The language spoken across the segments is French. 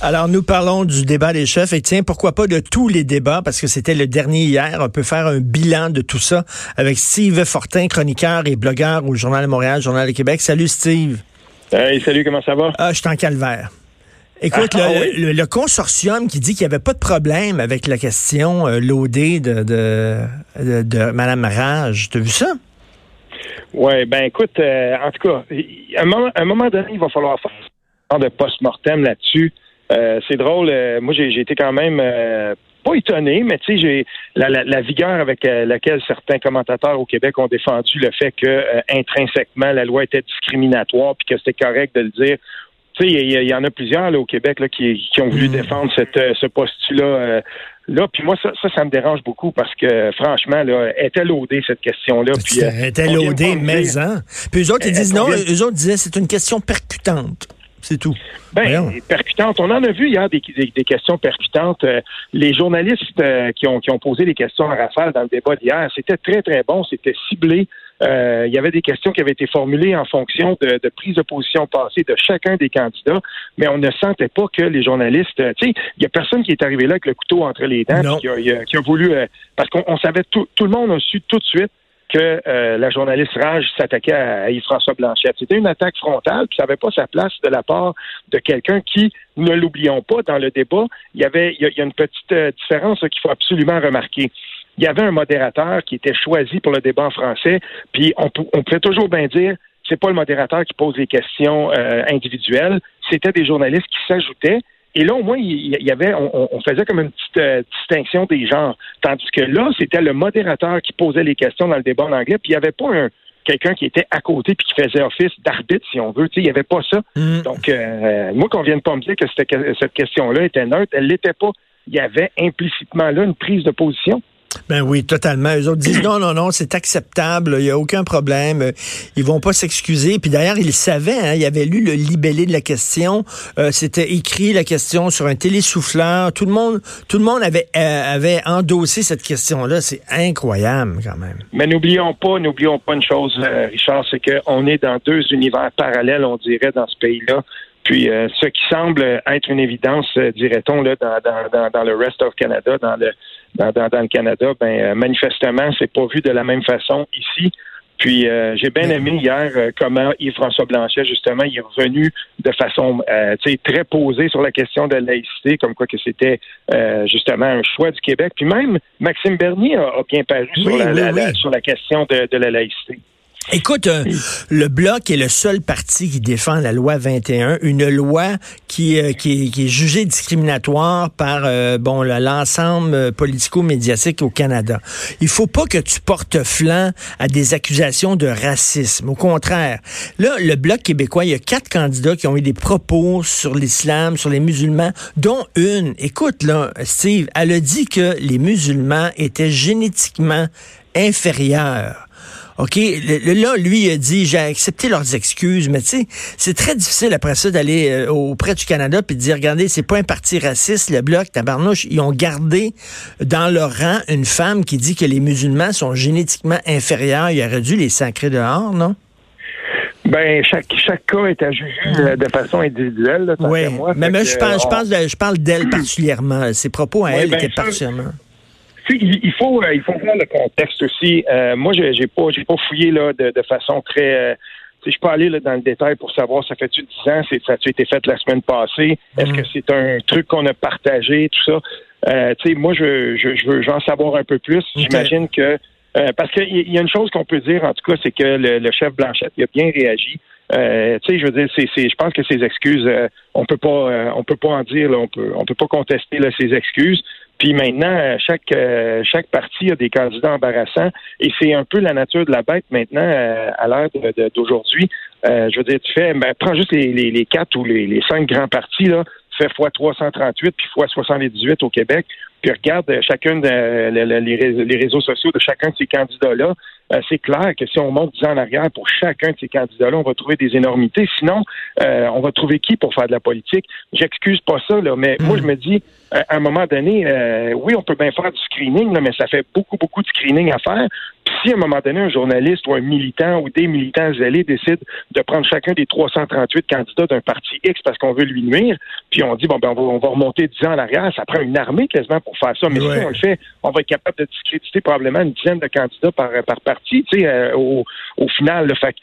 Alors, nous parlons du débat des chefs et tiens, pourquoi pas de tous les débats? Parce que c'était le dernier hier. On peut faire un bilan de tout ça avec Steve Fortin, chroniqueur et blogueur au Journal de Montréal, Journal de Québec. Salut Steve. Hey, salut, comment ça va? Ah, je suis en calvaire. Écoute, Ah, le, oui? le- le consortium qui dit qu'il n'y avait pas de problème avec la question euh, de, de, de, de Mme Rage, t'as vu ça? Ouais, ben écoute, euh, en tout cas, à un moment, à un moment donné, il va falloir faire genre de post-mortem là-dessus. Euh, c'est drôle, euh, moi j'ai été quand même euh, pas étonné, mais tu sais, j'ai la, la, la vigueur avec laquelle certains commentateurs au Québec ont défendu le fait que intrinsèquement la loi était discriminatoire puis que c'était correct de le dire. Tu sais, il y, en a plusieurs là, au Québec là, qui, qui ont voulu Mm. défendre cette, ce postulat. Là, puis moi, ça, ça, ça me dérange beaucoup parce que, franchement, là, elle était loadée, cette question-là? Puis, Elle était on vient loadée, pas me mais hein? Puis eux autres, ils disent on non, eux autres disaient c'est une question percutante. C'est tout. Ben, percutante. On en a vu hier des, des, des questions percutantes. Euh, les journalistes euh, qui, ont, qui ont posé les questions à rafale dans le débat d'hier, c'était très, très bon. C'était ciblé. Euh, il y avait des questions qui avaient été formulées en fonction de, de prise de position passée de chacun des candidats, mais on ne sentait pas que les journalistes, euh, tu sais, il y a personne qui est arrivé là avec le couteau entre les dents, qui a, qui voulu, euh, parce qu'on on savait tout, tout le monde a su tout de suite que euh, la journaliste Rage s'attaquait à, Yves-François Blanchette. C'était une attaque frontale, puis ça n'avait pas sa place de la part de quelqu'un qui, ne l'oublions pas, dans le débat, il y avait il y a, une petite euh, différence là, qu'il faut absolument remarquer. Il y avait un modérateur qui était choisi pour le débat en français, puis on pouvait toujours bien dire c'est pas le modérateur qui pose les questions euh, individuelles, c'était des journalistes qui s'ajoutaient. Et là, au moins, il y avait, on, on faisait comme une petite euh, distinction des genres. Tandis que là, c'était le modérateur qui posait les questions dans le débat en anglais, puis il n'y avait pas un quelqu'un qui était à côté puis qui faisait office d'arbitre, si on veut. Tu sais, il n'y avait pas ça. Mm. Donc, euh, moi, qu'on vienne pas me dire que cette question-là était neutre, elle l'était pas. Il y avait implicitement là une prise de position. Ben oui, totalement. Eux autres disent non, non, non, c'est acceptable, il n'y a aucun problème. Euh, Ils vont pas s'excuser. Puis d'ailleurs, ils savaient, hein, ils avaient lu le libellé de la question. Euh, C'était écrit la question sur un télésouffleur. Tout le monde, tout le monde avait, euh, avait endossé cette question-là. C'est incroyable quand même. Mais n'oublions pas, n'oublions pas une chose, euh, Richard, c'est qu'on est dans deux univers parallèles, on dirait, dans ce pays-là. Puis euh, ce qui semble être une évidence, euh, dirait-on, là, dans, dans, dans, dans le rest of Canada, dans le dans, dans, dans le Canada, ben euh, manifestement, c'est pas vu de la même façon ici. Puis euh, j'ai bien aimé hier euh, comment Yves-François Blanchet, justement, il est revenu de façon euh, tu sais, très posée sur la question de la laïcité, comme quoi que c'était euh, justement un choix du Québec. Puis même Maxime Bernier a, a bien paru sur, Oui, la, oui, la- sur la question de, de la laïcité. Écoute, euh, le Bloc est le seul parti qui défend la loi 21, une loi qui, euh, qui, est, qui est jugée discriminatoire par euh, bon le- l'ensemble euh, politico-médiatique au Canada. Il faut pas que tu portes flanc à des accusations de racisme. Au contraire, là, le Bloc québécois, il y a quatre candidats qui ont eu des propos sur l'islam, sur les musulmans, dont une, écoute là, Steve, elle a dit que les musulmans étaient génétiquement inférieurs. OK, là, lui, il a dit, j'ai accepté leurs excuses, mais tu sais, c'est très difficile après ça d'aller euh, auprès du Canada puis de dire, regardez, c'est pas un parti raciste, le Bloc, tabarnouche, ils ont gardé dans leur rang une femme qui dit que les musulmans sont génétiquement inférieurs, il aurait dû les sacrer dehors, non? Ben, chaque, chaque cas est à juger euh, de façon individuelle. Là, tant Oui, moi. mais, je parle, je parle, de- je parle d'elle particulièrement. Ses propos à elle ben, étaient particulièrement. Tu sais, il faut euh, il faut voir le contexte aussi. Euh, moi, j'ai pas j'ai pas fouillé là de, de façon très. euh, je peux aller là, dans le détail pour savoir ça fait-tu 10 ans, ça a été fait la semaine passée. Est-ce que c'est un truc qu'on a partagé, tout ça. Euh, tu sais, moi, je, je, je veux j'en savoir un peu plus. J'imagine que euh, parce qu'il y a une chose qu'on peut dire en tout cas, c'est que le, le chef Blanchette il a bien réagi. Euh, tu sais, je veux dire, c'est, je pense que ses excuses, euh, on peut pas, on peut pas en dire, là, on peut, on peut pas contester là, ses excuses. Puis maintenant, euh, chaque euh, chaque parti a des candidats embarrassants et c'est un peu la nature de la bête maintenant euh, à l'heure d'aujourd'hui. Euh, je veux dire, tu fais, ben, prends juste les, les, les quatre ou les, les cinq grands partis là, fait fois 338 puis fois 78 au Québec, puis regarde euh, chacun des les, réseaux sociaux de chacun de ces candidats-là, euh, c'est clair que si on monte 10 ans en arrière pour chacun de ces candidats-là, on va trouver des énormités. Sinon, euh, on va trouver qui pour faire de la politique? J'excuse pas ça, là, mais moi, je me dis, à un moment donné, oui, on peut bien faire du screening, là, mais ça fait beaucoup, beaucoup de screening à faire. Puis si à un moment donné, un journaliste ou un militant ou des militants zélés décident de prendre chacun des 338 candidats d'un parti X parce qu'on veut lui nuire, puis on dit, bon, ben, on va, on va remonter 10 ans en arrière, ça prend une armée quasiment pour faire ça. Mais si on le fait, on va être capable de discréditer probablement une dizaine de candidats par, par parti, tu sais, euh, au, au, final. le Fait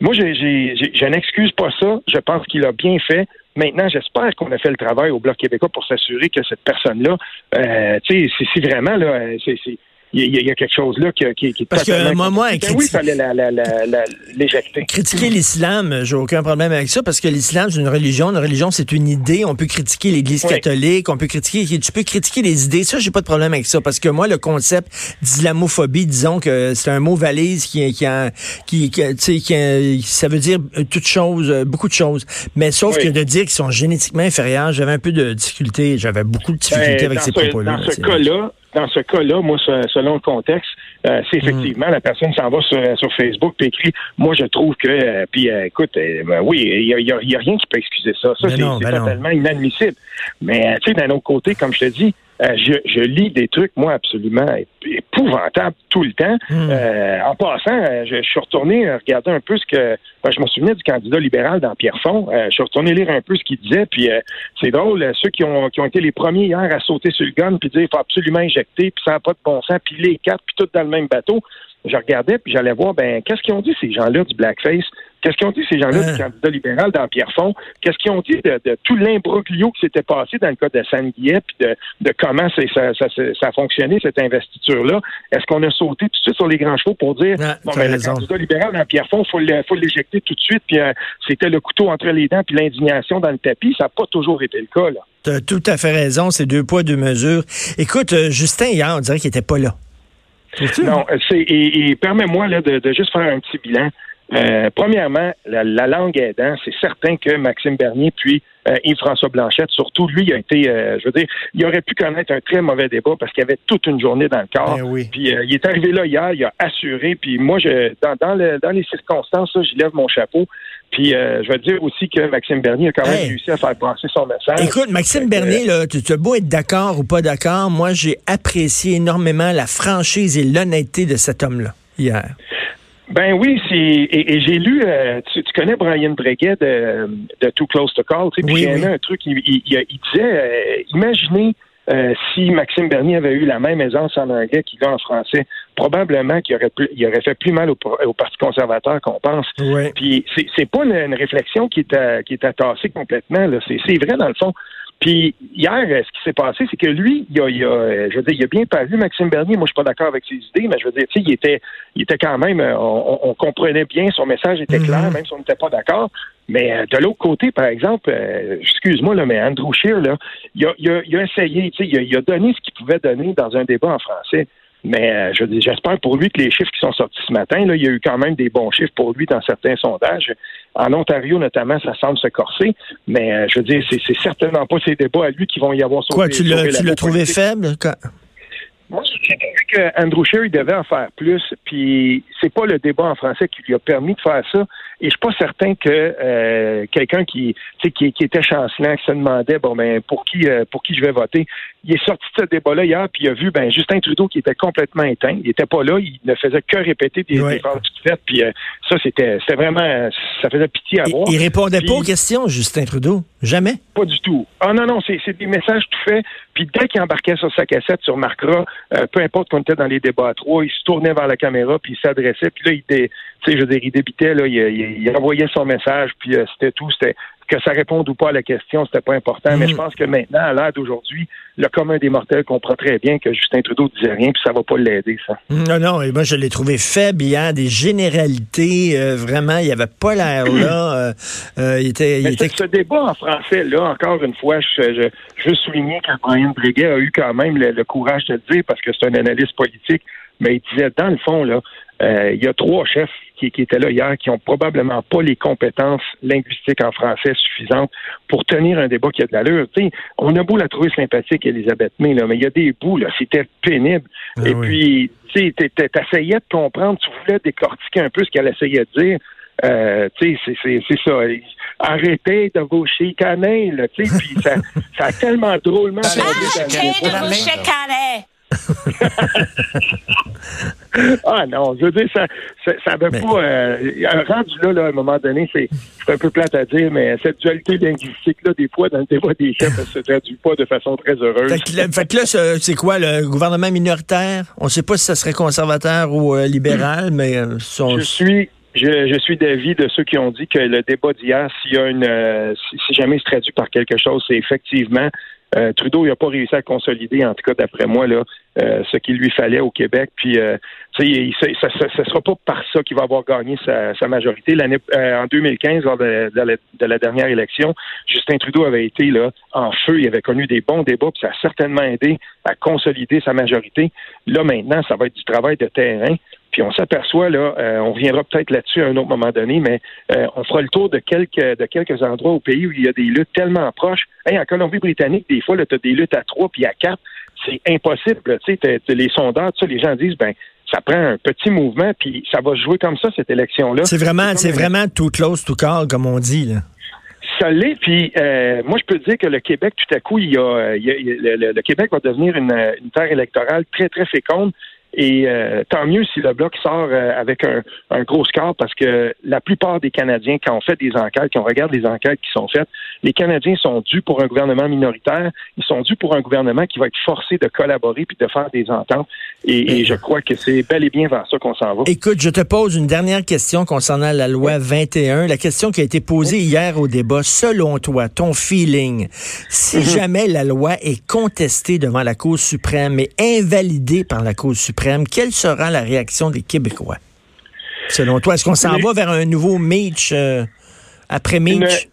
moi, j'ai, je n'excuse pas ça. Je pense qu'il a bien fait. Maintenant, j'espère qu'on a fait le travail au Bloc québécois pour s'assurer que cette personne-là, euh, tu sais, si vraiment là, c'est, il y, a quelque chose là qui, qui, qui est Parce que moi, moi, ben oui, il fallait l'éjecter. Critiquer l'islam, j'ai aucun problème avec ça, parce que l'islam, c'est une religion. Une religion, c'est une idée. On peut critiquer l'Église catholique, on peut critiquer, tu peux critiquer les idées. Ça, j'ai pas de problème avec ça, parce que moi, le concept d'islamophobie, disons que c'est un mot valise qui, qui, qui, qui, qui, ça veut dire toute chose, beaucoup de choses. Mais sauf que de dire qu'ils sont génétiquement inférieurs, j'avais un peu de difficulté, j'avais beaucoup de difficultés ben, avec ces propos-là. Dans ce cas-là, dans ce cas-là, moi, selon le contexte, euh, c'est mm. effectivement la personne s'en va sur, sur Facebook et écrit Moi, je trouve que. Euh, puis, euh, écoute, ben oui, il n'y a, y a, rien qui peut excuser ça. Ça, c'est ben totalement inadmissible. Mais, tu sais, d'un autre côté, comme je te dis, euh, je, je, lis des trucs, moi, absolument épouvantables tout le temps. Hmm. Euh, en passant, euh, je, suis retourné regarder un peu ce que... Ben, je me souvenais du candidat libéral dans Pierrefonds. je suis retourné lire un peu ce qu'il disait, puis c'est drôle, ceux qui ont, qui ont été les premiers hier à sauter sur le gun, puis dire il faut absolument injecter, puis ça n'a pas de bon sens, puis les quatre, puis tout dans le même bateau. Je regardais, puis j'allais voir, ben, qu'est-ce qu'ils ont dit, ces gens-là, du blackface? Qu'est-ce qu'ils ont dit, ces gens-là, du hein? candidat libéral dans Pierrefonds? Qu'est-ce qu'ils ont dit de, tout l'imbroglio qui s'était passé dans le cas de Sanguillet, puis de, comment ça, ça, ça, a fonctionné, cette investiture-là? Est-ce qu'on a sauté tout de suite sur les grands chevaux pour dire, bon, ben, le candidat libéral dans Pierrefonds, il faut l'éjecter tout de suite, puis euh, c'était le couteau entre les dents, puis l'indignation dans le tapis? Ça n'a pas toujours été le cas, là. Tu as tout à fait raison, c'est deux poids, deux mesures. Écoute, euh, Justin, hier, on dirait qu'il n'était pas là. Non, c'est et, permets-moi de, de, juste faire un petit bilan. Euh, premièrement, la, langue aidant, c'est certain que Maxime Bernier puis euh, Yves-François Blanchette, surtout lui, a été, euh, je veux dire, il aurait pu connaître un très mauvais débat parce qu'il avait toute une journée dans le corps. Ben puis il est arrivé là hier, il a assuré. Puis moi, je, dans, dans, le, dans les circonstances, là, j'y lève mon chapeau. Puis je veux dire aussi que Maxime Bernier a quand même réussi à faire passer son message. Écoute, Maxime Bernier, là, tu, as beau être d'accord ou pas d'accord, moi j'ai apprécié énormément la franchise et l'honnêteté de cet homme-là hier. Ben oui, c'est et, j'ai lu. Euh, tu, connais Brian Breguet de, de Too Close to Call, tu sais, puis il y un truc. Il, il, il disait, euh, imaginez euh, si Maxime Bernier avait eu la même aisance en anglais qu'il a en français, probablement qu'il aurait, il aurait fait plus mal au, au Parti conservateur qu'on pense. Puis c'est, c'est pas une, réflexion qui est à, qui est à tasser complètement. Là. C'est, c'est vrai dans le fond. Puis hier, ce qui s'est passé, c'est que lui, il a, il a, je veux dire, il a bien paru Maxime Bernier. Moi, je suis pas d'accord avec ses idées, mais je veux dire, tu sais, il était, il était quand même, euh, on, comprenait bien, son message était clair, mhm. même si on n'était pas d'accord. Mais euh, de l'autre côté, par exemple, euh, excuse-moi, là, mais Andrew Scheer, là, il a, il a, il a essayé, tu sais, il a, il a donné ce qu'il pouvait donner dans un débat en français. Mais euh, je dis, j'espère pour lui que les chiffres qui sont sortis ce matin, là, il y a eu quand même des bons chiffres pour lui dans certains sondages. En Ontario, notamment, ça semble se corser. Mais euh, je veux dire, c'est, certainement pas ces débats à lui qui vont y avoir Quoi, tu l'as, tu l'as trouvé faible? Moi, j'ai trouvé que Andrew Scheer, il devait en faire plus. Puis c'est pas le débat en français qui lui a permis de faire ça. Et je suis pas certain que euh, quelqu'un qui, qui, qui était chancelant, qui se demandait bon ben pour qui euh, pour qui je vais voter, il est sorti de ce débat-là hier, puis il a vu ben Justin Trudeau qui était complètement éteint. Il était pas là, il ne faisait que répéter des, ouais. des puis euh, ça c'était c'était vraiment ça faisait pitié à voir. Il répondait pas aux questions, Justin Trudeau, jamais? Pas du tout. Ah non non, c'est des messages tout faits. Puis dès qu'il embarquait sur sa cassette, sur Marcra, peu importe qu'on était dans les débats à trois, il se tournait vers la caméra puis il s'adressait, puis là il était tu sais, je veux dire, il débitait, là, il, envoyait son message, puis euh, c'était tout. C'était que ça réponde ou pas à la question, c'était pas important. Mais je mm. pense que maintenant, à l'heure d'aujourd'hui, le commun des mortels comprend très bien que Justin Trudeau disait rien, puis ça va pas l'aider, ça. Mm, non, non, et moi, je l'ai trouvé faible. Il y a des généralités, euh, vraiment, il avait pas l'air là. Euh, il était, il était... Ce débat en français, là, encore une fois, je, je, veux souligner que Brian Breguet a eu quand même le, courage de le dire, parce que c'est un analyste politique mais il disait, dans le fond, là, euh, il y a trois chefs qui, étaient là hier qui ont probablement pas les compétences linguistiques en français suffisantes pour tenir un débat qui a de l'allure. on a beau la trouver sympathique, Elisabeth May, là, mais il y a des bouts, là, c'était pénible. Ah Et puis, tu essayais de comprendre, tu voulais décortiquer un peu ce qu'elle essayait de dire. Euh, tu sais, c'est ça. Arrêtez de vous chicaner, là, tu sais, puis ça, ça a tellement drôlement... Arrêtez de vous chicaner! ah non, je veux dire, ça ça, ça pas. Euh, rendu là, là, à un moment donné, c'est un peu plate à dire, mais cette dualité linguistique-là, des fois, dans le débat des chefs, elle se traduit pas de façon très heureuse. Fait que, là, c'est quoi, le gouvernement minoritaire? On sait pas si ça serait conservateur ou euh, libéral, mais euh, Je suis je, je, suis d'avis de ceux qui ont dit que le débat d'hier, s'il y a une, euh, si, jamais il se traduit par quelque chose, c'est effectivement euh, Trudeau n'a pas réussi à consolider, en tout cas d'après moi, là, euh, ce qu'il lui fallait au Québec. Puis, euh, ça ne sera pas par ça qu'il va avoir gagné sa, majorité. L'année en 2015, lors de, la, dernière élection, Justin Trudeau avait été là en feu. Il avait connu des bons débats, puis ça a certainement aidé à consolider sa majorité. Là maintenant, ça va être du travail de terrain. Puis on s'aperçoit, là, on reviendra peut-être là-dessus à un autre moment donné, mais on fera le tour de quelques de quelques endroits au pays où il y a des luttes tellement proches. Hey, en Colombie-Britannique, des fois, tu as des luttes à trois puis à quatre c'est impossible. Tu sais, les sondeurs, les gens disent, ben, ça prend un petit mouvement, puis ça va jouer comme ça, cette élection-là. C'est vraiment, c'est vraiment tout close, tout call, comme on dit. Là. Ça l'est, puis euh, moi, je peux dire que le Québec, tout à coup, il y a, le, Québec va devenir une, une terre électorale très, très féconde. Et euh, tant mieux si le bloc sort euh, avec un, gros score parce que la plupart des Canadiens, quand on fait des enquêtes, quand on regarde les enquêtes qui sont faites, les Canadiens sont dus pour un gouvernement minoritaire. Ils sont dus pour un gouvernement qui va être forcé de collaborer puis de faire des ententes. Et, je crois que c'est bel et bien vers ça qu'on s'en va. Écoute, je te pose une dernière question concernant la loi 21. La question qui a été posée hier au débat. Selon toi, ton feeling, si mhm. jamais la loi est contestée devant la Cour suprême et invalidée par la Cour suprême, quelle sera la réaction des Québécois? Selon toi, est-ce qu'on s'en va vers un nouveau Mitch euh, après Mitch?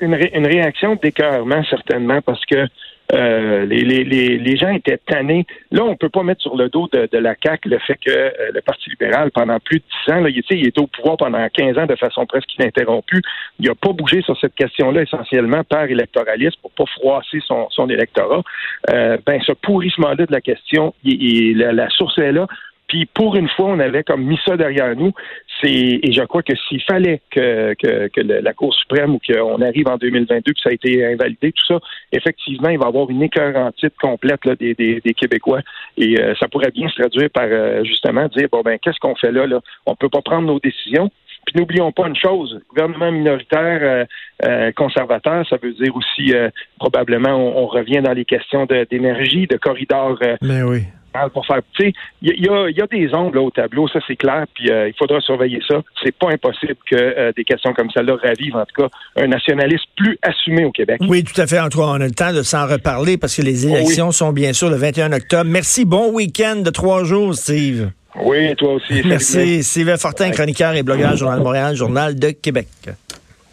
Une, réaction d'écœurement, certainement, parce que euh, les, gens étaient tannés. Là, on ne peut pas mettre sur le dos de, la CAQ le fait que euh, le Parti libéral, pendant plus de 10 ans, là, il, il était au pouvoir pendant 15 ans de façon presque ininterrompue. Il n'a pas bougé sur cette question-là essentiellement par électoralisme pour pas froisser son, électorat. Euh, ben, ce pourrissement-là de la question, la, la source est là. Puis pour une fois, on avait comme mis ça derrière nous. C'est et je crois que s'il fallait que, que, que la Cour suprême ou qu'on arrive en 2022 que ça a été invalidé, tout ça, effectivement, il va y avoir une écœurantite complète là, des, des, des, Québécois. Et euh, ça pourrait bien se traduire par euh, justement dire bon ben qu'est-ce qu'on fait là, là? On peut pas prendre nos décisions. Puis n'oublions pas une chose, gouvernement minoritaire euh, euh conservateur, ça veut dire aussi probablement on, revient dans les questions d'énergie, de, corridors Mais pour faire. Tu sais, il y, a, des ongles au tableau, ça c'est clair, puis euh, il faudra surveiller ça. C'est pas impossible que euh, des questions comme celle-là ravivent, en tout cas, un nationalisme plus assumé au Québec. Oui, tout à fait, Antoine. On a le temps de s'en reparler parce que les élections sont bien sûr le 21 octobre. Merci. Bon week-end de trois jours, Steve. Oui, toi aussi. Merci. Steve Fortin, chroniqueur et blogueur Journal de Montréal, Journal de Québec.